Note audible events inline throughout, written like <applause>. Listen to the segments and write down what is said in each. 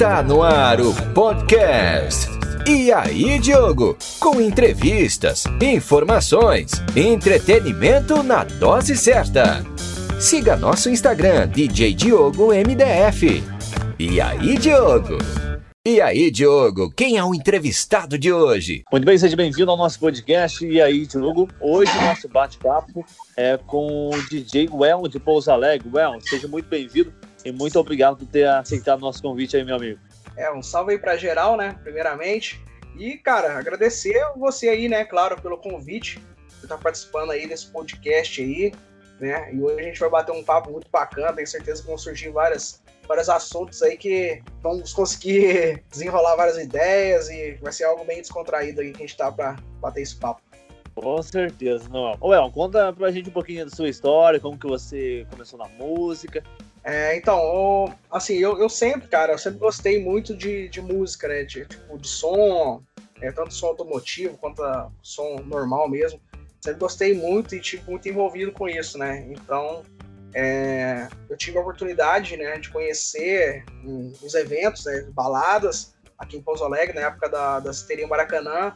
Tá no ar o podcast. E aí, Diogo? Com entrevistas, informações, entretenimento na dose certa. Siga nosso Instagram, DJ Diogo MDF. E aí, Diogo? E aí, Diogo, quem é o entrevistado de hoje? Muito bem, seja bem-vindo ao nosso podcast. E aí, Diogo? Hoje o nosso bate-papo é com o DJ Well de Pouso Alegre. Well, seja muito bem-vindo e muito obrigado por ter aceitado o nosso convite aí, meu amigo. É, um salve aí pra geral, né? Primeiramente. E, cara, agradecer você aí, né, claro, pelo convite, por estar participando aí desse podcast aí, né? E hoje a gente vai bater um papo muito bacana, tenho certeza que vão surgir várias, vários assuntos aí que vamos conseguir <laughs> desenrolar várias ideias e vai ser algo bem descontraído aí que a gente tá pra bater esse papo. Com certeza, não. Ô, El, conta pra gente um pouquinho da sua história, como que você começou na música. É, então, assim, eu, eu sempre, cara, eu sempre gostei muito de, de música, né? De, tipo, de som, é, tanto som automotivo quanto som normal mesmo. Sempre gostei muito e tive muito envolvido com isso, né? Então, é, eu tive a oportunidade, né, de conhecer um, os eventos, né, baladas aqui em Pouso Alegre, na época da, da Citeria Maracanã,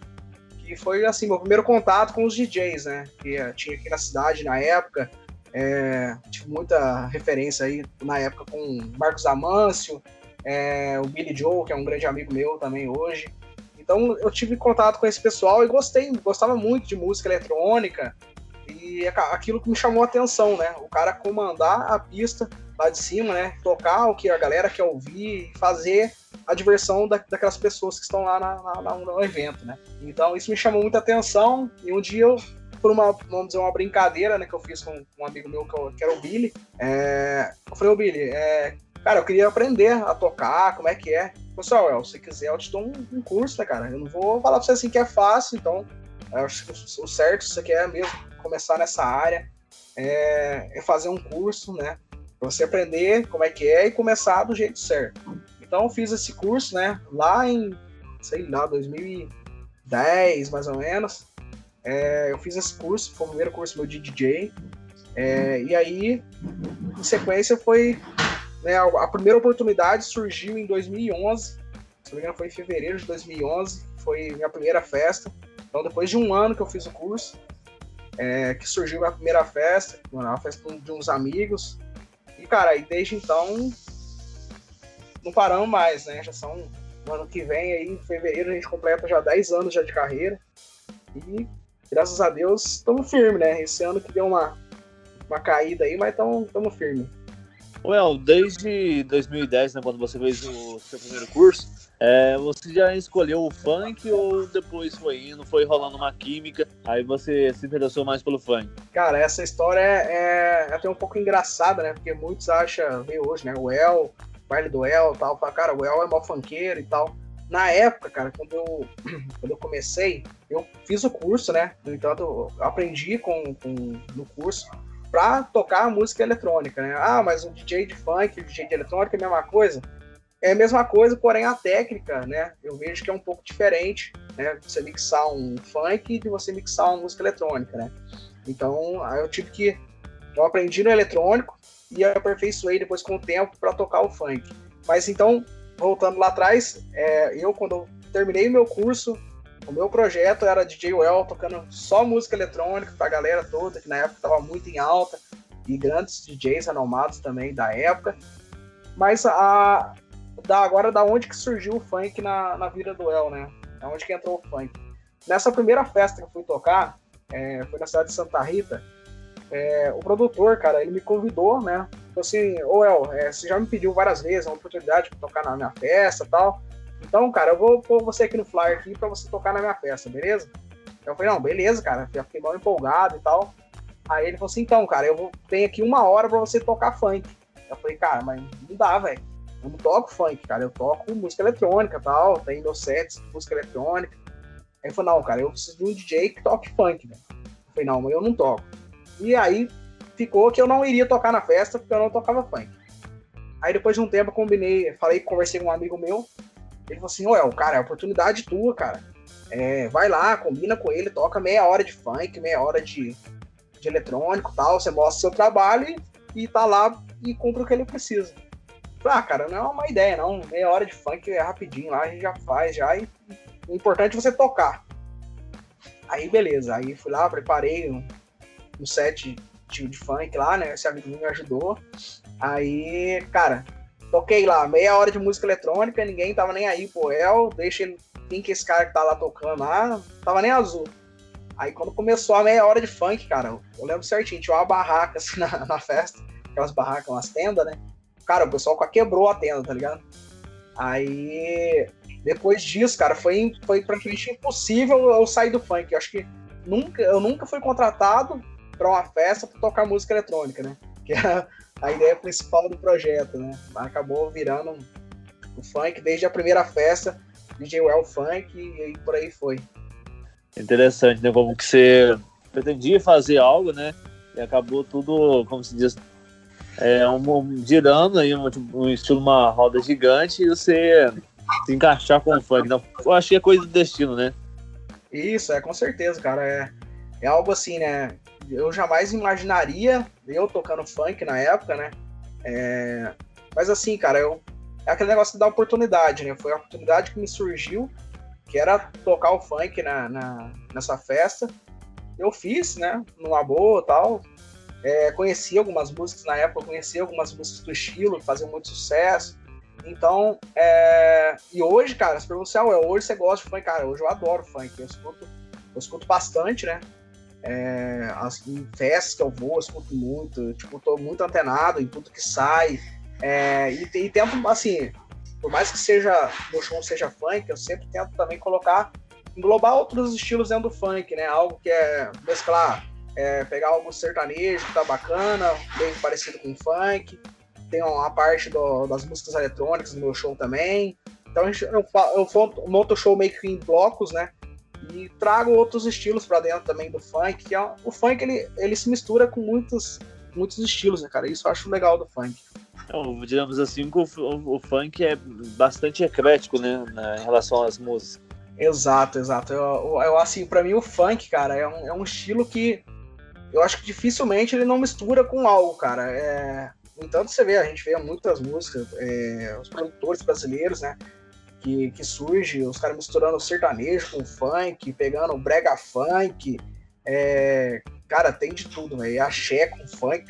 que foi, assim, meu primeiro contato com os DJs, né? Que tinha aqui na cidade na época. É, tive muita referência aí na época com Marcos Amâncio, é, o Billy Joe, que é um grande amigo meu também hoje. Então eu tive contato com esse pessoal e gostei, gostava muito de música eletrônica e aquilo que me chamou a atenção, né? O cara comandar a pista lá de cima, né? Tocar o que a galera quer ouvir e fazer a diversão da, daquelas pessoas que estão lá na, na, no evento, né? Então isso me chamou muita atenção e um dia eu por uma, vamos dizer, uma brincadeira, né, que eu fiz com um amigo meu, que, eu, que era o Billy. É, eu falei, ô Billy, é, cara, eu queria aprender a tocar, como é que é. Pessoal, assim, se quiser, eu te dou um, um, curso, né, cara? Eu não vou falar pra você assim que é fácil, então, eu acho que o certo, se você quer mesmo começar nessa área, é, é fazer um curso, né? Pra você aprender como é que é e começar do jeito certo. Então, eu fiz esse curso, né, lá em, sei lá, 2010, mais ou menos. É, eu fiz esse curso, foi o primeiro curso meu de DJ. É, e aí, em sequência, foi. Né, a primeira oportunidade surgiu em 2011. Se não me engano, foi em fevereiro de 2011. Foi minha primeira festa. Então, depois de um ano que eu fiz o curso, é, que surgiu minha primeira festa, uma festa de uns amigos. E, cara, e desde então, não paramos mais, né? Já são. No ano que vem, aí, em fevereiro, a gente completa já 10 anos já de carreira. E graças a Deus, estamos firmes, né? Esse ano que deu uma, uma caída aí, mas estamos firmes. Well, desde 2010, né, quando você fez o seu primeiro curso, é, você já escolheu o funk ou depois foi indo, foi rolando uma química, aí você se interessou mais pelo funk? Cara, essa história é, é até um pouco engraçada, né? Porque muitos acham, veio hoje, né? O El, baile do El e tal, fala, cara, o El é mó funkeiro e tal. Na época, cara, quando eu, <clears throat> quando eu comecei, eu fiz o curso, né? Entanto, eu aprendi com, com, no curso para tocar música eletrônica, né? Ah, mas o DJ de funk, o DJ de eletrônica é a mesma coisa? É a mesma coisa, porém a técnica, né? Eu vejo que é um pouco diferente, né? Você mixar um funk de você mixar uma música eletrônica, né? Então, eu tive que eu aprendi no eletrônico e aperfeiçoei depois com o tempo para tocar o funk. Mas então, voltando lá atrás, é, eu quando eu terminei o meu curso, o meu projeto era DJ Well tocando só música eletrônica pra galera toda, que na época estava muito em alta, e grandes DJs renomados também da época. Mas a, da, agora da onde que surgiu o funk na, na vida do El, né? Da onde que entrou o funk. Nessa primeira festa que eu fui tocar, é, foi na cidade de Santa Rita, é, o produtor, cara, ele me convidou, né? Falou assim, ô El, é, você já me pediu várias vezes uma oportunidade para tocar na minha festa tal. Então, cara, eu vou pôr você aqui no flyer aqui para você tocar na minha festa, beleza? Eu falei, não, beleza, cara. Já fiquei mal empolgado e tal. Aí ele falou assim, então, cara, eu vou, tenho aqui uma hora para você tocar funk. Eu falei, cara, mas não dá, velho. Eu não toco funk, cara. Eu toco música eletrônica tal. Tem meus sets música eletrônica. Aí ele falou, não, cara, eu preciso de um DJ que toque funk, velho. Eu falei, não, mas eu não toco. E aí ficou que eu não iria tocar na festa porque eu não tocava funk. Aí depois de um tempo eu combinei, falei, conversei com um amigo meu. Ele falou assim: Ué, cara, é oportunidade tua, cara. É, vai lá, combina com ele, toca meia hora de funk, meia hora de, de eletrônico tal. Você mostra o seu trabalho e, e tá lá e cumpre o que ele precisa. Ah, cara, não é uma ideia, não. Meia hora de funk é rapidinho lá, a gente já faz, já. E o importante é você tocar. Aí, beleza. Aí fui lá, preparei um, um set de, de funk lá, né? Esse amigo me ajudou. Aí, cara, toquei lá, meia hora de música eletrônica, ninguém tava nem aí pro El, deixa ele. Quem que esse cara que tá lá tocando lá? Tava nem azul. Aí quando começou a meia hora de funk, cara, eu lembro certinho, tinha uma barraca <laughs> assim na, na festa, aquelas barracas, umas tendas, né? Cara, o pessoal quebrou a tenda, tá ligado? Aí, depois disso, cara, foi, foi praticamente impossível eu sair do funk. Eu acho que nunca, eu nunca fui contratado para uma festa para tocar música eletrônica, né? Que era a ideia principal do projeto, né? Acabou virando o funk desde a primeira festa, DJ Well Funk e, por aí foi. Interessante, né? Como que você pretendia fazer algo, né? E acabou tudo, como se diz, é, um, um, girando aí, um, um, estilo uma roda gigante e você se encaixar com o funk. Então, eu acho que é coisa do destino, né? Isso, é com certeza, cara. É, é algo assim, né? Eu jamais imaginaria eu tocando funk na época, né? É, mas assim, cara, eu, é aquele negócio da oportunidade, né? Foi a oportunidade que me surgiu, que era tocar o funk na, na nessa festa. Eu fiz, né? Numa boa tal. É, conheci algumas músicas na época, conheci algumas músicas do estilo, que faziam muito sucesso. Então, é... e hoje, cara, se perguntar, ah, hoje você gosta de funk? Cara, hoje eu adoro funk, eu escuto, eu escuto bastante, né? É... As, festas que eu vou, eu escuto muito, tipo, tô muito antenado em tudo que sai. É... E, e tento, assim, por mais que seja, meu show seja funk, eu sempre tento também colocar, englobar outros estilos dentro do funk, né? Algo que é mesclar é, pegar algo sertanejo que tá bacana, bem parecido com funk. Tem uma parte do, das músicas eletrônicas no meu show também. Então eu, eu monto o show meio que em blocos, né? E trago outros estilos para dentro também do funk, que é, o funk ele, ele se mistura com muitos, muitos estilos, né, cara? Isso eu acho legal do funk. Então, digamos assim, o, o, o funk é bastante eclético, né, na, em relação às músicas. Exato, exato. Eu, eu assim, para mim o funk, cara, é um, é um estilo que eu acho que dificilmente ele não mistura com algo, cara. É, no entanto, você vê, a gente vê muitas músicas, é, os produtores brasileiros, né? Que, que surge, os caras misturando sertanejo com funk, pegando brega funk. É, cara, tem de tudo, velho. Axé com funk.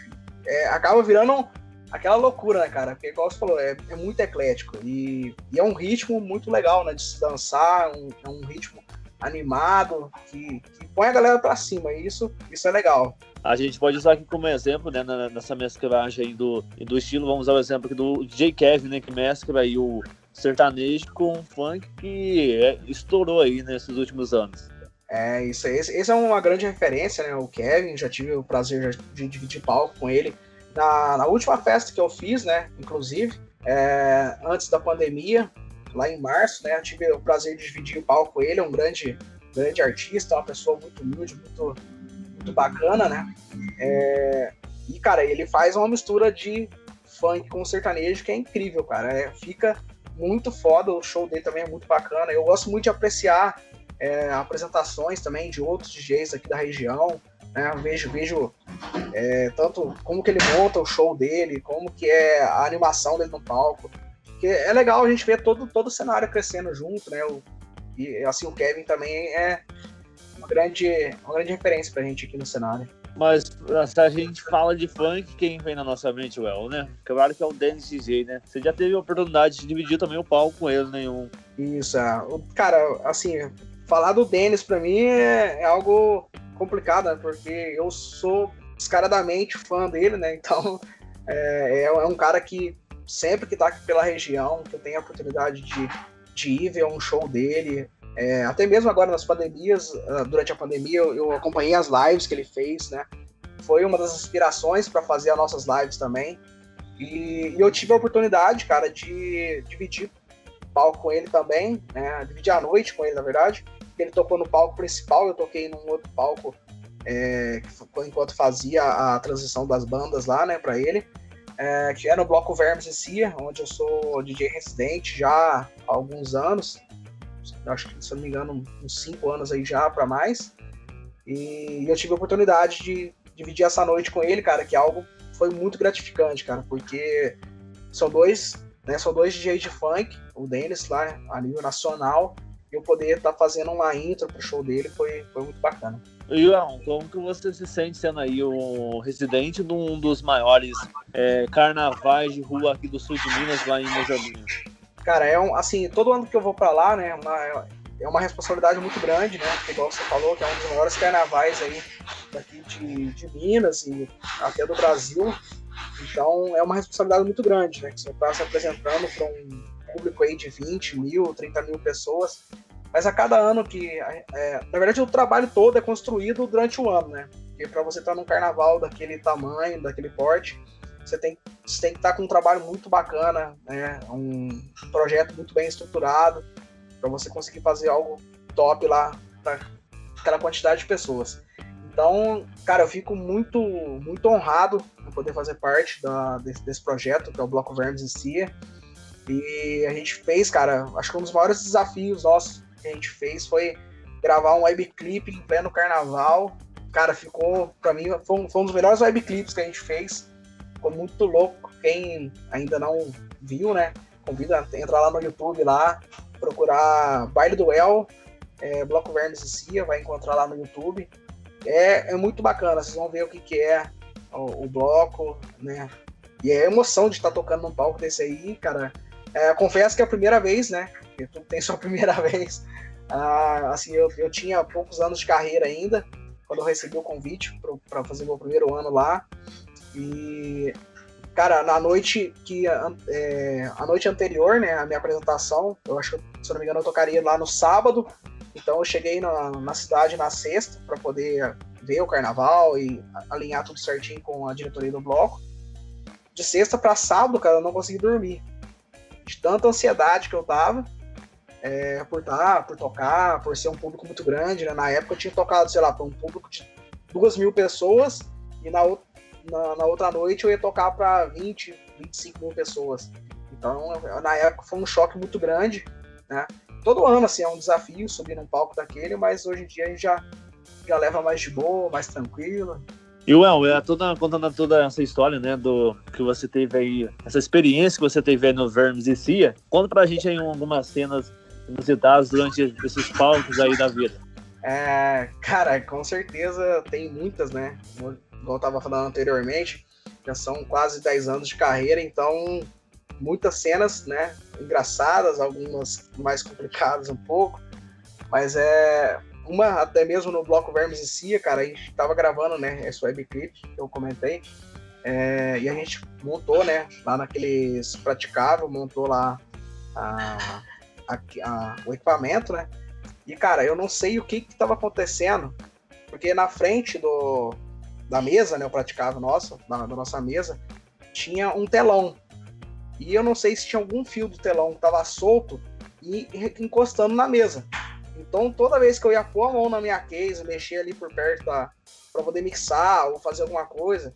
É, acaba virando aquela loucura, né, cara? Porque, igual você falou, é, é muito eclético. E, e, é um ritmo muito legal, né? De se dançar, um, é um ritmo animado, que, que põe a galera para cima, e isso, isso é legal. A gente pode usar aqui como exemplo, né, nessa mesclagem do, do estilo, vamos usar o exemplo aqui do DJ Kevin, né, que mescla aí o sertanejo com funk que é, estourou aí nesses últimos anos. É, isso aí. Esse, esse é uma grande referência, né, o Kevin, já tive o prazer de dividir palco com ele. Na, na última festa que eu fiz, né, inclusive, é, antes da pandemia, lá em março, né? Eu tive o prazer de dividir o palco com ele, é um grande, grande artista, uma pessoa muito humilde, muito, muito bacana, né? É, e, cara, ele faz uma mistura de funk com sertanejo que é incrível, cara. É, fica muito foda, o show dele também é muito bacana. Eu gosto muito de apreciar é, apresentações também de outros DJs aqui da região. Né? Vejo, vejo é, tanto como que ele monta o show dele, como que é a animação dele no palco. Porque é legal a gente ver todo, todo o cenário crescendo junto, né? O, e assim, o Kevin também é uma grande, uma grande referência pra gente aqui no cenário. Mas se a gente fala de funk, quem vem na nossa mente, Well, né? Claro que é o Dennis DJ, né? Você já teve a oportunidade de dividir também o palco com ele, nenhum. Né? Isso, é. Cara, assim, falar do Dennis pra mim é, é algo complicado, né? Porque eu sou descaradamente fã dele, né? Então <laughs> é, é, é um cara que sempre que tá aqui pela região, que eu tenho a oportunidade de, de ir ver um show dele, é, até mesmo agora nas pandemias, ah, durante a pandemia, eu, acompanhei as lives que ele fez, né? Foi uma das inspirações para fazer as nossas lives também. E, e, eu tive a oportunidade, cara, de dividir palco com ele também, né? Dividir a noite com ele, na verdade. Ele tocou no palco principal, eu toquei num outro palco é, enquanto fazia a transição das bandas lá, né, para ele é, que é no bloco Vermes e Cia, onde eu sou DJ residente já há alguns anos. Acho que, se não me engano, uns 5 anos aí já para mais. E eu tive a oportunidade de dividir essa noite com ele, cara, que algo foi muito gratificante, cara, porque são dois, né? São dois DJs de funk, o Denis lá a nível nacional, e eu poder estar tá fazendo uma intro pro show dele foi, foi muito bacana. Ian, como que você se sente sendo aí o residente de um dos maiores é, carnavais de rua aqui do sul de Minas, lá em Moçambique? Cara, é um, assim, todo ano que eu vou para lá, né, uma, é uma responsabilidade muito grande, né, porque igual você falou, que é um dos maiores carnavais aí daqui de, de Minas e até do Brasil, então é uma responsabilidade muito grande, né, que você está se apresentando para um público aí de 20 mil, 30 mil pessoas, mas a cada ano que. É, na verdade, o trabalho todo é construído durante o ano, né? Porque para você estar num carnaval daquele tamanho, daquele porte, você tem, você tem que estar com um trabalho muito bacana, né? Um projeto muito bem estruturado, para você conseguir fazer algo top lá para aquela quantidade de pessoas. Então, cara, eu fico muito, muito honrado em poder fazer parte da, desse, desse projeto, que é o Bloco Vermes em Cia. E a gente fez, cara, acho que um dos maiores desafios nossos que a gente fez foi gravar um webclip em pleno carnaval. Cara, ficou, pra mim, foi um, foi um dos melhores webclips que a gente fez. Ficou muito louco. Quem ainda não viu, né? Convida a entrar lá no YouTube lá, procurar Baile do El, é, Bloco Vermes e Cia, vai encontrar lá no YouTube. É, é muito bacana, vocês vão ver o que, que é o, o bloco, né? E é a emoção de estar tocando num palco desse aí, cara. É, confesso que é a primeira vez, né? tudo tem <laughs> sua primeira vez. Ah, assim, eu, eu tinha poucos anos de carreira ainda, quando eu recebi o convite para fazer meu primeiro ano lá. E, cara, na noite que é, a noite anterior, né, a minha apresentação, eu acho que, se não me engano, eu tocaria lá no sábado. Então eu cheguei na, na cidade na sexta para poder ver o carnaval e alinhar tudo certinho com a diretoria do bloco. De sexta para sábado, cara, eu não consegui dormir. De tanta ansiedade que eu tava é, por estar, tá, por tocar, por ser um público muito grande. Né? Na época eu tinha tocado, sei lá, para um público de duas mil pessoas e na, na, na outra noite eu ia tocar para 20, 25 mil pessoas. Então, na época foi um choque muito grande, né? Todo ano, assim, é um desafio subir num palco daquele, mas hoje em dia a gente já, já leva mais de boa, mais tranquilo. E o é toda, contando toda essa história, né, do que você teve aí, essa experiência que você teve aí no Vermes e Cia, conta pra gente aí algumas cenas inusitados durante esses palcos aí da vida? É, cara, com certeza tem muitas, né? Como eu tava falando anteriormente, já são quase 10 anos de carreira, então muitas cenas, né? Engraçadas, algumas mais complicadas um pouco, mas é uma até mesmo no bloco Vermes e Cia, cara, a gente tava gravando, né? Esse webclip que eu comentei, é, e a gente montou, né? Lá naqueles praticável, montou lá a a, a, o equipamento, né? E, cara, eu não sei o que estava acontecendo, porque na frente do, da mesa, né, o praticável nosso, da, da, nossa mesa, tinha um telão. E eu não sei se tinha algum fio do telão que estava solto e encostando na mesa. Então, toda vez que eu ia pôr a mão na minha case, mexer ali por perto da para poder mixar ou fazer alguma coisa,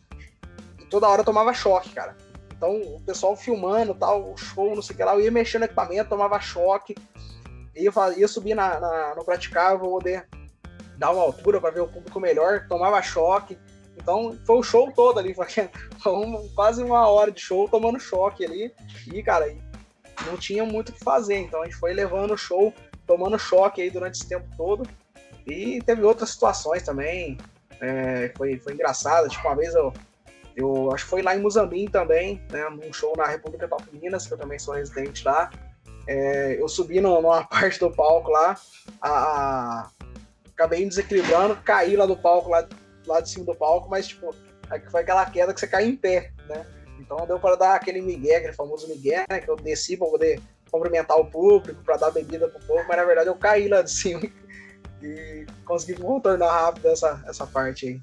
e toda hora eu tomava choque, cara. Então, o pessoal filmando, tal, o show, não sei o que lá, eu ia mexendo no equipamento, tomava choque, ia, ia subir na, na, no praticável, poder dar uma altura para ver o público melhor, tomava choque. Então, foi o show todo ali, foi quase uma hora de show tomando choque ali. E, cara, não tinha muito o que fazer. Então, a gente foi levando o show, tomando choque aí durante esse tempo todo. E teve outras situações também. É, foi, foi engraçado. Tipo, uma vez eu eu acho que foi lá em Muzambim também, né, num show na República Top Minas, que eu também sou residente lá. É, eu subi no, numa <laughs> parte do palco lá, a, a, acabei me desequilibrando, caí lá do palco, lá, lá de cima do palco, mas tipo, foi aquela queda que você cai em pé, né? Então deu para dar aquele migué, aquele famoso migué, né, que eu desci para poder cumprimentar o público, para dar bebida pro povo, mas na verdade eu caí lá de cima <laughs> e consegui contornar rápido essa, essa parte aí.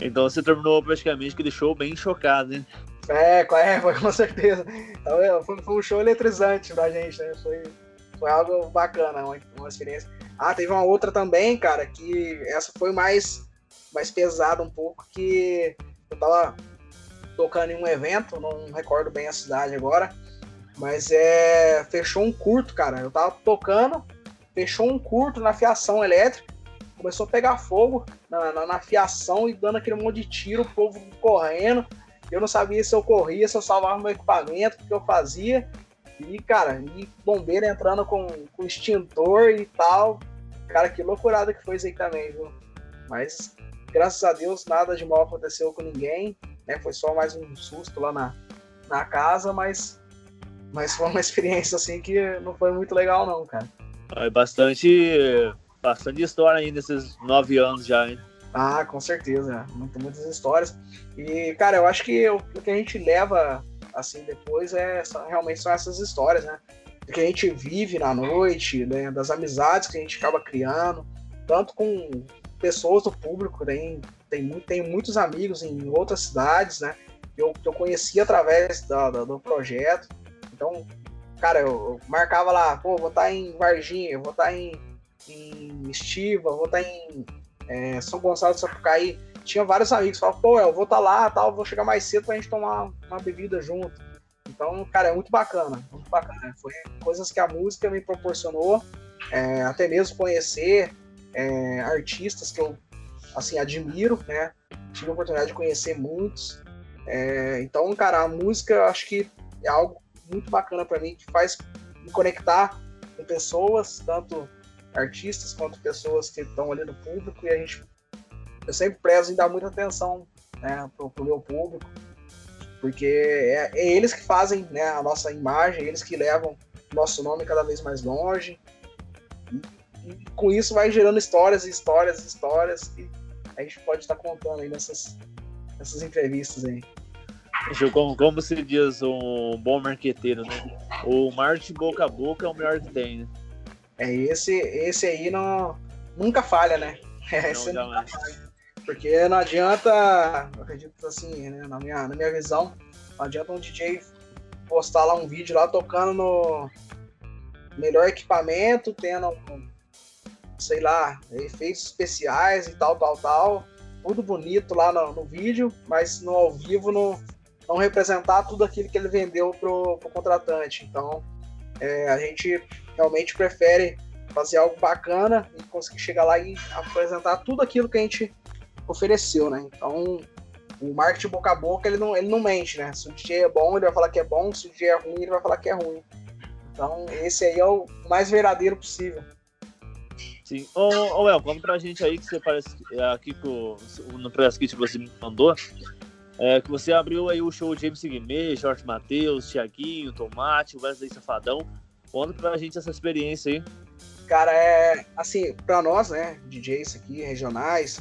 Então você terminou praticamente que deixou bem chocado, né? É, é <laughs> foi com certeza. Então, foi, foi, um show eletrizante pra gente, né? Foi, foi algo bacana, uma, uma experiência. Ah, teve uma outra também, cara, que essa foi mais, mais pesada um pouco, que eu tava tocando em um evento, não recordo bem a cidade agora, mas é fechou um curto, cara. Eu tava tocando, fechou um curto na fiação elétrica começou a pegar fogo na, na, na, fiação e dando aquele monte de tiro, o povo correndo. eu não sabia se eu corria, se eu salvava meu equipamento, o que eu fazia. E, cara, e bombeiro entrando com, com extintor e tal. Cara, que loucurada que foi isso aí também, viu? Mas, graças a Deus, nada de mal aconteceu com ninguém. Né? Foi só mais um susto lá na, na casa, mas, mas foi uma <laughs> experiência assim que não foi muito legal, não, cara. É bastante, bastante história aí nesses nove anos já, hein? Ah, com certeza, muito, muitas histórias. E, cara, eu acho que o, o que a gente leva assim depois é realmente são essas histórias, né? Do que a gente vive na noite, né? das amizades que a gente acaba criando, tanto com pessoas do público, tem, tem, tem muitos amigos em outras cidades, né? Eu, eu conheci através da, do projeto. Então, cara, eu, eu, marcava lá, pô, vou estar tá em Varginha, vou estar tá em, em Estiva, vou estar tá em é, São Gonçalo de Sapucaí tinha vários amigos que pô, eu vou estar tá lá, tal, vou chegar mais cedo pra gente tomar uma bebida junto. Então, cara, é muito bacana, muito bacana. Foi coisas que a música me proporcionou, é, até mesmo conhecer é, artistas que eu, assim, admiro, né? Tive a oportunidade de conhecer muitos. É, então, cara, a música acho que é algo muito bacana para mim, que faz me conectar com pessoas, tanto artistas quanto pessoas que estão ali no público, e a gente eu sempre prezo em dar muita atenção né, pro, pro meu público, porque é, é, eles que fazem né, a nossa imagem, eles que levam nosso nome cada vez mais longe. E, com isso vai gerando histórias e histórias e histórias que a gente pode estar contando aí nessas, nessas entrevistas aí. Como, como se diz um bom marqueteiro, né? O marketing boca a boca é o melhor que tem, né? É, esse, esse aí não, nunca falha, né? <laughs> É, esse não, nunca falha. Porque não adianta, acredito assim, né, na, minha, na minha visão, não adianta um DJ postar lá um vídeo lá tocando no melhor equipamento, tendo, sei lá, efeitos especiais e tal, tal, tal. Tudo bonito lá no, no vídeo, mas no ao vivo não, não representar tudo aquilo que ele vendeu pro, pro contratante. Então, é, a gente realmente prefere fazer algo bacana e conseguir chegar lá e apresentar tudo aquilo que a gente ofereceu, né? Então, o marketing boca a boca, ele não, ele não mente, né? Se o DJ é bom, ele vai falar que é bom, se o DJ é ruim, ele vai falar que é ruim. Então, esse aí é o mais verdadeiro possível. Sim. Ô, ô El, conta pra gente aí que você parece é, aqui no press kit que você me mandou, é, que você abriu aí o show James Guimê, Jorge Matheus, Tiaguinho, Tomate, Wesley Safadão. Conta pra gente essa experiência aí. Cara, é assim, pra nós, né, DJs aqui, regionais,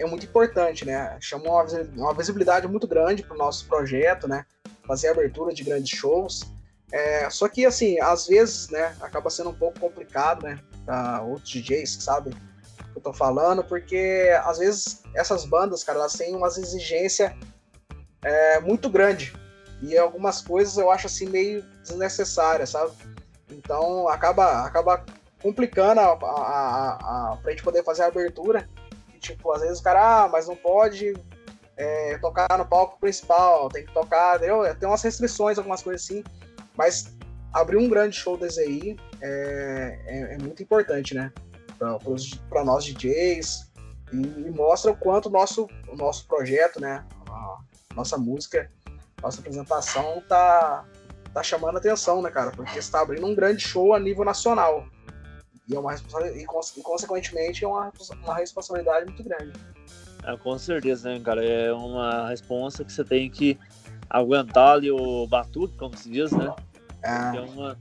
é muito importante, né? Chamou uma visibilidade muito grande para o nosso projeto, né? Fazer abertura de grandes shows. É, só que, assim, às vezes, né, acaba sendo um pouco complicado, né, para outros DJs que sabem que eu tô falando, porque às vezes essas bandas, cara, elas têm umas exigências é, muito grande e algumas coisas eu acho assim meio desnecessárias, sabe? Então acaba, acaba complicando a, a, a, pra gente poder fazer a abertura Tipo, às vezes o cara, ah, mas não pode é, tocar no palco principal, tem que tocar, entendeu? Tem umas restrições, algumas coisas assim, mas abrir um grande show da ZI é, é, é muito importante, né? Para nós DJs e, e, mostra o quanto o nosso, o nosso projeto, né? A nossa música, nossa apresentação tá, tá chamando atenção, né, cara? Porque está abrindo um grande show a nível nacional. E, é uma e, e consequentemente, é uma, uma responsabilidade muito grande. É, com certeza, né, cara? É uma responsa que você tem que aguentar ali o batuque, como se diz, né? É uma...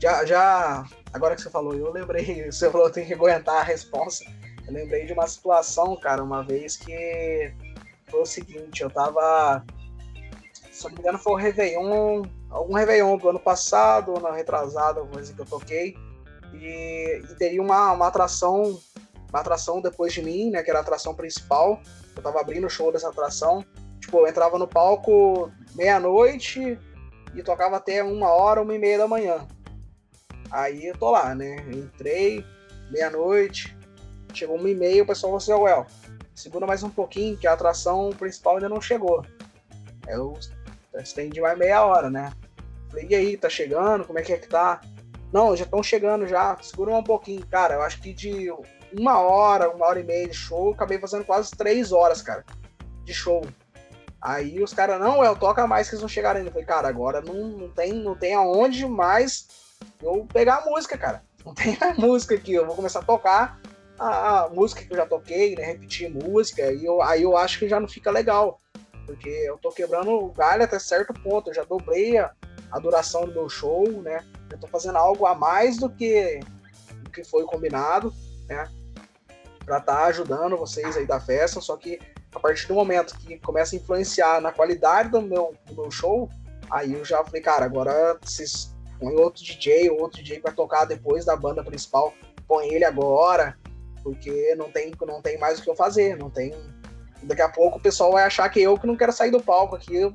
já, já, agora que você falou, eu lembrei, <laughs> você falou que tem que aguentar a responsa. Eu lembrei de uma situação, cara, uma vez que foi o seguinte, eu tava. Se não me engano, foi o Réveillon, algum Réveillon do ano passado, ou na retrasada, alguma coisa que eu toquei. E, e teria uma, uma atração uma atração depois de mim, né, que era a atração principal. Eu tava abrindo o show dessa atração. Tipo, eu entrava no palco meia-noite e tocava até uma hora, uma e meia da manhã. Aí eu tô lá, né? entrei, meia-noite, chegou uma e meia, o pessoal falou assim, well, segura mais um pouquinho, que a atração principal ainda não chegou. Eu estendi mais meia hora, né? Falei, e aí, tá chegando? Como é que é que tá? Não, já estão chegando já, segura um pouquinho. Cara, eu acho que de uma hora, uma hora e meia de show, acabei fazendo quase três horas, cara, de show. Aí os caras, não, eu toca mais que eles não chegaram ainda. Eu falei, cara, agora não, não, tem, não tem aonde mais eu pegar a música, cara. Não tem a música aqui. Eu vou começar a tocar a, música que eu já toquei, né? Repetir música. E eu, aí eu acho que já não fica legal. Porque eu tô quebrando o galho até certo ponto. Eu já dobrei a, a duração do meu show, né? Eu tô fazendo algo a mais do que, do que foi combinado, né? Pra estar tá ajudando vocês aí da festa. Só que a partir do momento que começa a influenciar na qualidade do meu, do meu show, aí eu já falei, cara, agora vocês põem outro DJ, ou outro DJ para tocar depois da banda principal, põe ele agora, porque não tem, não tem mais o que eu fazer, não tem. Daqui a pouco o pessoal vai achar que eu que não quero sair do palco aqui. Eu,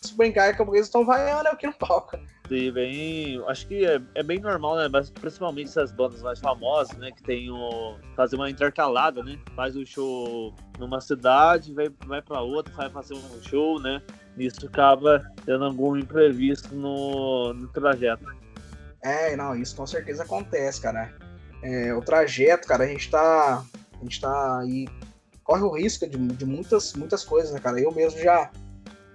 se brincar, que eles estão vaiando aqui no palco. Sim, bem. Acho que é, é, bem normal, né? Mas principalmente essas bandas mais famosas, né? Que tem o. fazer uma intercalada, né? Faz um show numa cidade, vai, vai pra outra, vai fazer um show, né? Isso acaba tendo algum imprevisto no, no trajeto. É, não, isso com certeza acontece, cara. É, o trajeto, cara, a gente tá. A gente tá aí. Corre o risco de, de muitas, muitas coisas, né, cara? Eu mesmo já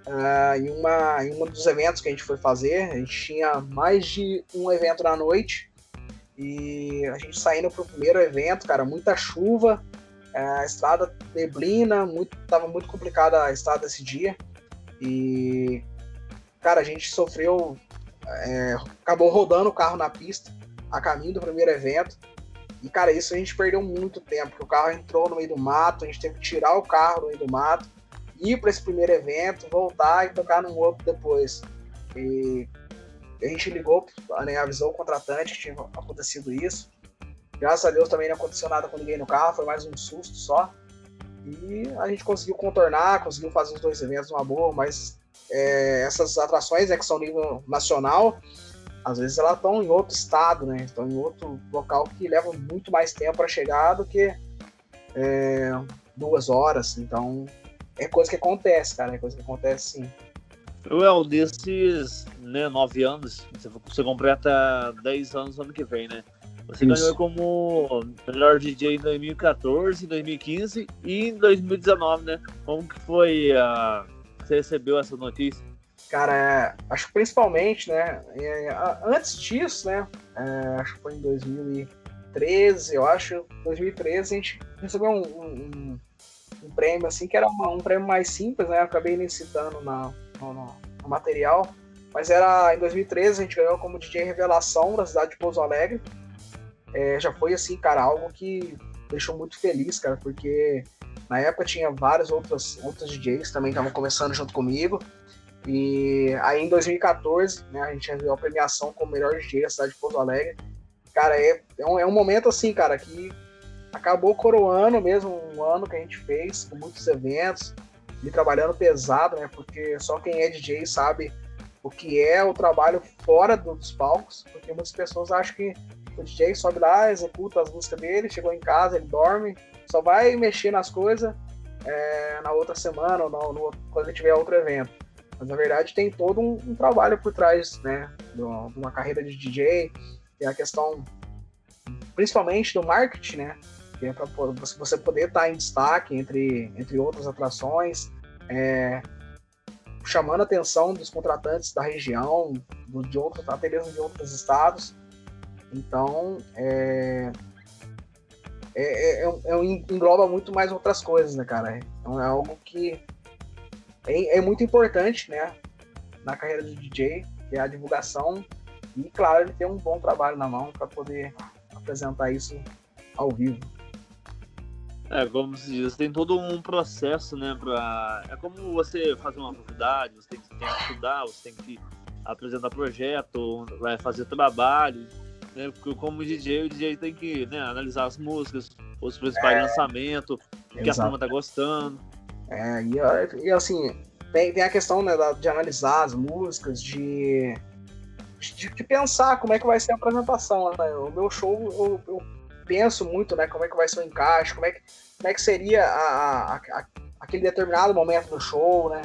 Uh, em, uma, em um dos eventos que a gente foi fazer, a gente tinha mais de um evento na noite. E a gente saindo pro primeiro evento, cara, muita chuva, uh, a estrada neblina, muito, tava muito complicada a estrada esse dia. E, cara, a gente sofreu, é, acabou rodando o carro na pista a caminho do primeiro evento. E, cara, isso a gente perdeu muito tempo, porque o carro entrou no meio do mato, a gente teve que tirar o carro do meio do mato ir para esse primeiro evento, voltar e tocar num outro depois. E a gente ligou, né, avisou o contratante que tinha acontecido isso. Graças a Deus também não aconteceu nada com ninguém no carro, foi mais um susto só. E a gente conseguiu contornar, conseguiu fazer os dois eventos numa boa, mas é, essas atrações né, que são nível nacional, às vezes elas estão em outro estado, né? Estão em outro local que leva muito mais tempo para chegar do que é, duas horas. Então é coisa que acontece, cara. É coisa que acontece sim. Well, desses né, nove anos, você completa 10 anos no ano que vem, né? Você Isso. ganhou como melhor DJ em 2014, 2015 e em 2019, né? Como que foi a... você recebeu essa notícia? Cara, é, acho que principalmente, né? É, antes disso, né? É, acho que foi em 2013, eu acho. 2013 a gente recebeu um, um prêmio assim, que era um prêmio mais simples, né? Eu acabei nem citando na, no, no, material. Mas era em 2013, a gente ganhou como DJ Revelação da cidade de Pouso Alegre. É, já foi assim, cara, algo que deixou muito feliz, cara, porque na época tinha vários outros, outros DJs também estavam começando junto comigo. E aí em 2014, né, a gente recebeu a premiação como melhor DJ da cidade de Pouso Alegre. Cara, é, é, um, é um momento assim, cara, que acabou coroando mesmo um ano que a gente fez, com muitos eventos, e trabalhando pesado, né? Porque só quem é DJ sabe o que é o trabalho fora dos palcos, porque muitas pessoas acham que o DJ sobe lá, executa as músicas dele, chegou em casa, ele dorme, só vai mexer nas coisas é, na outra semana ou no, no, quando tiver outro evento. Mas na verdade tem todo um, um trabalho por trás, né? De uma carreira de DJ, tem a questão principalmente do marketing, né? É para você poder estar tá em destaque entre, entre outras atrações, é, chamando a atenção dos contratantes da região, do, de outros, até mesmo de outros estados. Então, é, é, é, é, engloba muito mais outras coisas, né, cara? Então é algo que é, é muito importante, né, na carreira do DJ, que é a divulgação e, claro, ele ter um bom trabalho na mão para poder apresentar isso ao vivo. É, como se diz, tem todo um processo, né, pra... É como você fazer uma faculdade, você tem que, tem que estudar, você tem que apresentar projeto, vai fazer trabalho, né, porque como DJ, o DJ tem que né, analisar as músicas, os principais é, lançamentos, o que a turma tá gostando. É, e, e assim, tem, tem a questão, né, de analisar as músicas, de, de, de pensar como é que vai ser a apresentação, né, o meu show, eu, eu penso muito, né, como é que vai ser o encaixe, como é que, como é que seria a, a, a, aquele determinado momento do show, né?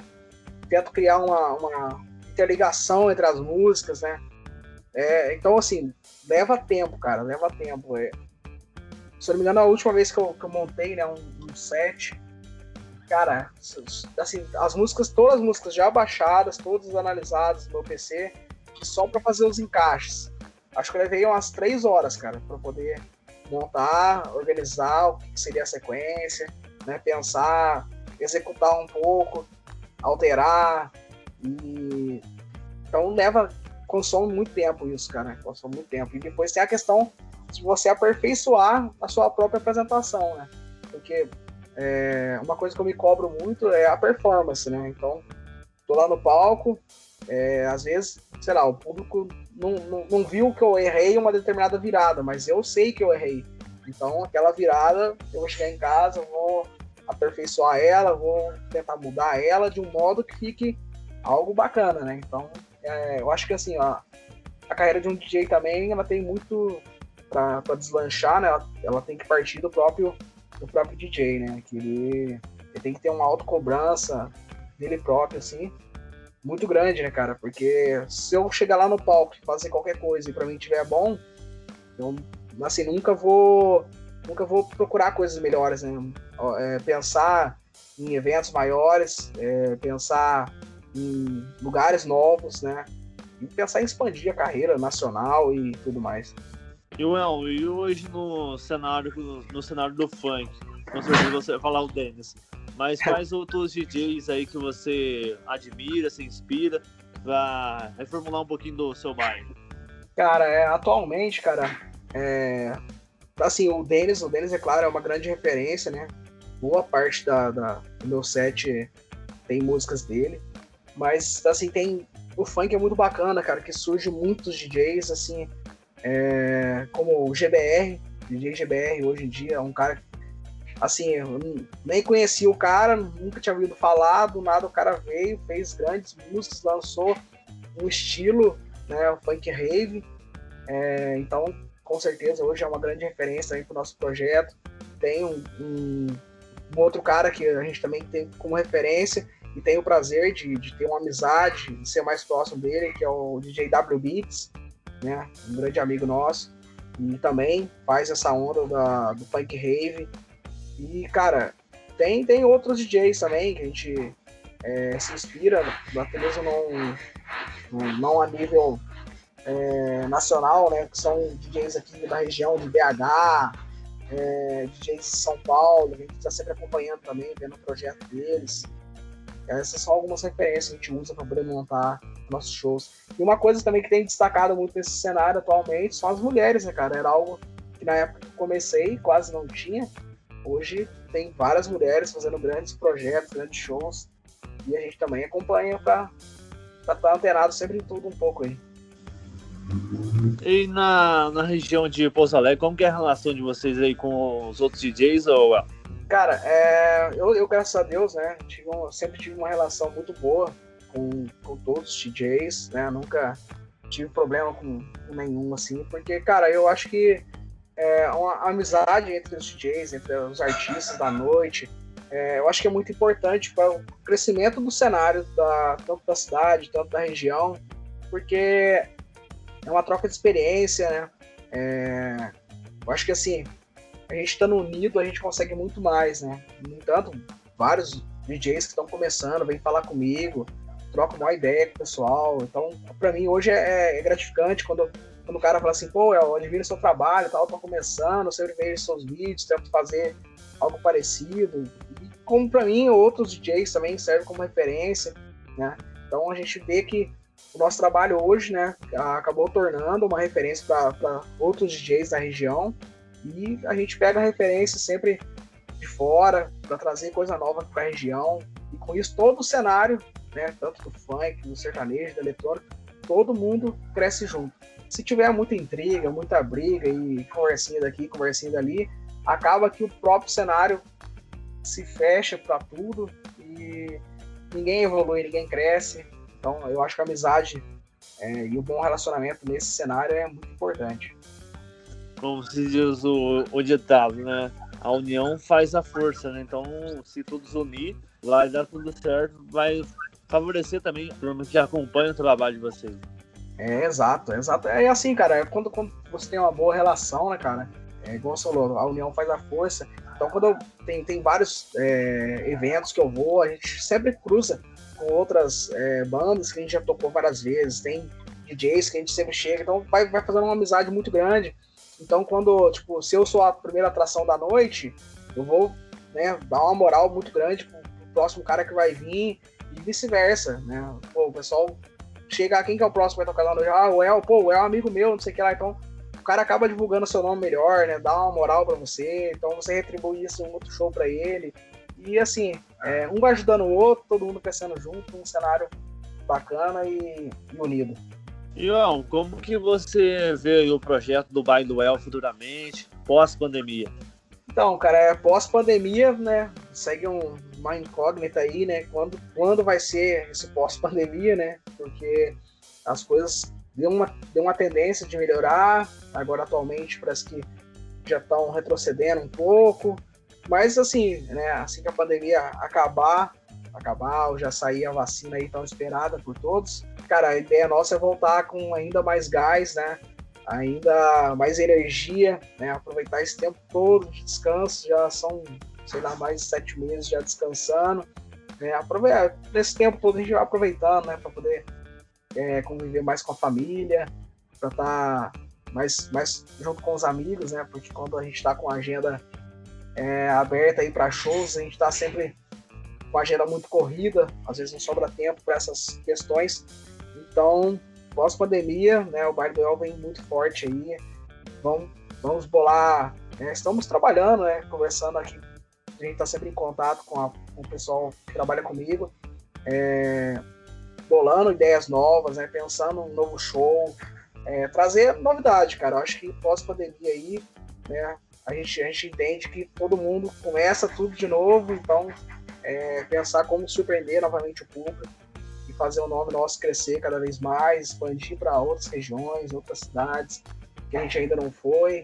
Tento criar uma, uma interligação entre as músicas, né? É, então, assim, leva tempo, cara, leva tempo. É. Se eu não me engano, a última vez que eu, que eu montei né, um, um set, cara, assim, as músicas, todas as músicas já baixadas, todas analisadas no meu PC, só para fazer os encaixes. Acho que eu levei umas três horas, cara, para poder montar, organizar o que seria a sequência, né, pensar, executar um pouco, alterar e então leva consome muito tempo isso, cara, consome muito tempo. E depois tem a questão de você aperfeiçoar a sua própria apresentação, né? Porque é, uma coisa que eu me cobro muito é a performance, né? Então, tô lá no palco, é, às vezes, sei lá, o público não, não, não, viu que eu errei uma determinada virada, mas eu sei que eu errei. Então, aquela virada, eu vou chegar em casa, vou aperfeiçoar ela, vou tentar mudar ela de um modo que fique algo bacana, né? Então, é, eu acho que assim, ó, a carreira de um DJ também, ela tem muito para deslanchar, né? Ela, ela, tem que partir do próprio, do próprio DJ, né? Que ele, ele tem que ter uma autocobrança dele próprio, assim, muito grande, né, cara? Porque se eu chegar lá no palco e fazer qualquer coisa e para mim tiver bom, eu, assim, nunca vou nunca vou procurar coisas melhores, né? É, pensar em eventos maiores, é, pensar em lugares novos, né? E pensar em expandir a carreira nacional e tudo mais. E, well, e hoje no cenário, no cenário do funk, com certeza você vai falar o Dennis, mas quais outros DJs aí que você admira, se inspira, pra reformular um pouquinho do seu bairro? Cara, é, atualmente, cara, é, assim, o Dennis, o Dennis, é claro, é uma grande referência, né? Boa parte da, da, do meu set tem músicas dele. Mas, assim, tem. O funk é muito bacana, cara, que surge muitos DJs, assim, é, como o GBR, DJ GBR hoje em dia, é um cara. Assim, nem conhecia o cara, nunca tinha ouvido falar, do nada o cara veio, fez grandes músicas, lançou um estilo, né, o funk rave. É, então, com certeza, hoje é uma grande referência aí para o nosso projeto. Tem um, um, um, outro cara que a gente também tem como referência e tem o prazer de, de ter uma amizade, de ser mais próximo dele, que é o DJ W Beats, né? Um grande amigo nosso. E também faz essa onda da, do funk rave. E, cara, tem, tem outros DJs também que a gente é, se inspira, até mesmo não, não a nível é, nacional, né? Que são DJs aqui da região de BH, é, DJs de São Paulo, a gente está sempre acompanhando também, vendo o projeto deles. Essas são algumas referências que a gente usa para poder montar nossos shows. E uma coisa também que tem destacado muito nesse cenário atualmente são as mulheres, né, cara? Era algo que na época que comecei quase não tinha. Hoje tem várias mulheres fazendo grandes projetos, grandes shows. E a gente também acompanha para estar tá antenado sempre em tudo um pouco aí. E na, na região de Pouso Alegre, como que é a relação de vocês aí com os outros DJs? Ou... Cara, é, eu, eu, graças a Deus, né, tive um, sempre tive uma relação muito boa com, com todos os DJs, né, nunca tive problema com, com nenhum, assim, porque, cara, eu acho que é, uma amizade entre os DJs, entre os artistas da noite, é, eu acho que é muito importante para o crescimento do cenário, da, tanto da cidade, tanto da região, porque é uma troca de experiência, né? É, eu acho que assim, a gente estando unido, a gente consegue muito mais, né? No entanto, vários DJs que estão começando vêm falar comigo, trocam uma ideia com o pessoal. Então, para mim, hoje é, é, gratificante quando, quando o cara fala assim, pô, eu admiro seu trabalho, tal, tô começando, sempre vejo seus vídeos, tento fazer algo parecido. E como para mim, outros DJs também servem como referência, né? Então a gente vê que o nosso trabalho hoje, né, acabou tornando uma referência para outros DJs da região e a gente pega referência sempre de fora para trazer coisa nova para a região e com isso todo o cenário, né, tanto do funk, do sertanejo, da eletrônica, todo mundo cresce junto. Se tiver muita intriga, muita briga e conversinha daqui, conversinha dali, acaba que o próprio cenário se fecha para tudo e ninguém evolui, ninguém cresce, então, eu acho que a amizade é, e o bom relacionamento nesse cenário é muito importante. Como se diz o, o ditado, né? A união faz a força, né? Então, se todos unir, vai dar tudo certo, vai favorecer também turma que acompanha o trabalho de vocês. É, exato, exato. É assim, cara, é quando, quando você tem uma boa relação, né, cara? É igual você falou, a união faz a força. Então, quando eu, tem, tem vários é, eventos que eu vou, a gente sempre cruza com outras é, bandas que a gente já tocou várias vezes, tem DJs que a gente sempre chega, então vai, vai fazendo uma amizade muito grande. Então, quando, tipo, se eu sou a primeira atração da noite, eu vou né, dar uma moral muito grande pro, pro próximo cara que vai vir e vice-versa, né? Pô, o pessoal chega, quem que é o próximo que vai tocar lá no? Ah, o El, pô, o El é amigo meu, não sei o que lá, então o cara acaba divulgando seu nome melhor, né? Dá uma moral para você, então você retribui isso um outro show para ele. E assim, é, um vai ajudando o outro, todo mundo crescendo junto, um cenário bacana e, e unido. João, como que você vê o projeto do Baile do El futuramente, pós-pandemia? Então, cara, é pós-pandemia, né? Segue um, uma incógnita aí, né? Quando, quando vai ser esse pós-pandemia, né? Porque as coisas deu uma, deu uma tendência de melhorar, agora atualmente parece que já estão retrocedendo um pouco, mas assim, né? Assim que a pandemia acabar, acabar, ou já sair a vacina aí tão esperada por todos, cara, a ideia nossa é voltar com ainda mais gás, né? Ainda mais energia, né? Aproveitar esse tempo todo de descanso, já são, sei lá, mais sete meses já descansando. Né? Aproveitar, nesse tempo todo a gente vai aproveitando, né? Para poder é, conviver mais com a família, para estar tá mais, mais junto com os amigos, né? Porque quando a gente está com a agenda é, aberta aí para shows, a gente está sempre com a agenda muito corrida, às vezes não sobra tempo para essas questões. Então, pós-pandemia, né, o Baile do El vem muito forte aí. Vamos, vamos bolar. Né, estamos trabalhando, né, conversando aqui. A gente está sempre em contato com, a, com, o pessoal que trabalha comigo, é, bolando ideias novas, né, pensando um novo show, é, trazer novidade, cara. Eu acho que pós-pandemia aí, né, a gente, a gente entende que todo mundo começa tudo de novo, então é, pensar como surpreender novamente o público e fazer o nome nosso crescer cada vez mais, expandir para outras regiões, outras cidades que a gente ainda não foi.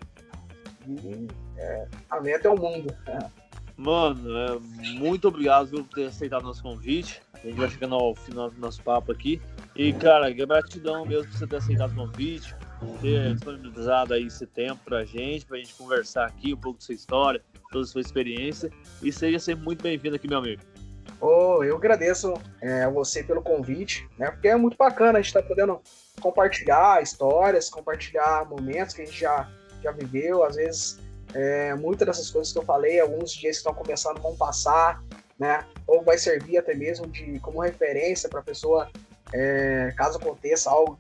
E é, a meta é o mundo. É. Mano, é, muito obrigado por ter aceitado nosso convite. A gente vai chegando ao final do nosso papo aqui. E, cara, gratidão mesmo por você ter aceitado o convite, ter disponibilizado aí esse tempo pra gente, pra gente conversar aqui um pouco da sua história, toda a sua experiência. E seja sempre muito bem-vindo aqui, meu amigo. Oh, eu agradeço é, a você pelo convite, né? Porque é muito bacana a gente estar tá podendo compartilhar histórias, compartilhar momentos que a gente já, já viveu. Às vezes, é, muitas dessas coisas que eu falei, alguns dias que estão começando vão passar, né? Ou vai servir até mesmo de como referência para a pessoa, é, caso aconteça algo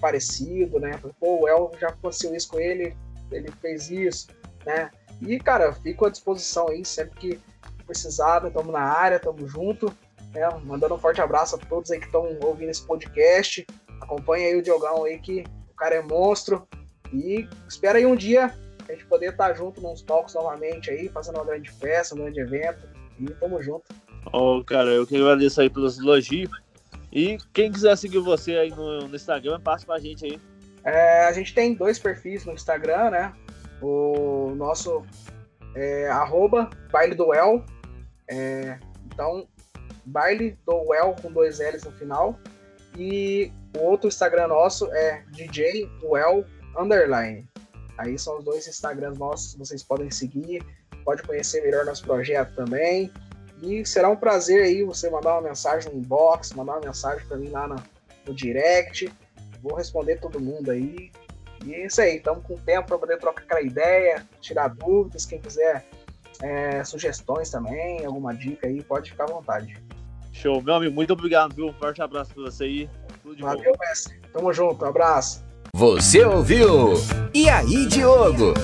parecido, né? Pô, o El já aconteceu isso com ele, ele fez isso, né? E, cara, fico à disposição aí, sempre que precisar, estamos na área, estamos junto. Né? Mandando um forte abraço a todos aí que estão ouvindo esse podcast. Acompanha aí o Diogão aí, que o cara é monstro. E espera aí um dia a gente poder estar junto nos palcos novamente aí, fazendo uma grande festa, um grande evento. E tamo junto. Ó, oh, cara, eu que agradeço aí pelos elogios. E quem quiser seguir você aí no, no Instagram, passa pra gente aí. É, a gente tem dois perfis no Instagram, né? O nosso é arroba baile do El. É, então, baile do Well com dois L's no final. E o outro Instagram nosso é DJ Well Underline. Aí são os dois Instagrams nossos vocês podem seguir. Pode conhecer melhor nosso projeto também. E será um prazer aí você mandar uma mensagem no inbox, mandar uma mensagem para mim lá no, no direct. Vou responder todo mundo aí. E é isso aí, estamos com tempo para poder trocar aquela ideia, tirar dúvidas. Quem quiser é, sugestões também, alguma dica aí, pode ficar à vontade. Show, meu amigo, muito obrigado, viu? Forte abraço pra você aí. Tudo de Valeu, bom. mestre. Tamo junto, um abraço. Você ouviu? E aí, Diogo?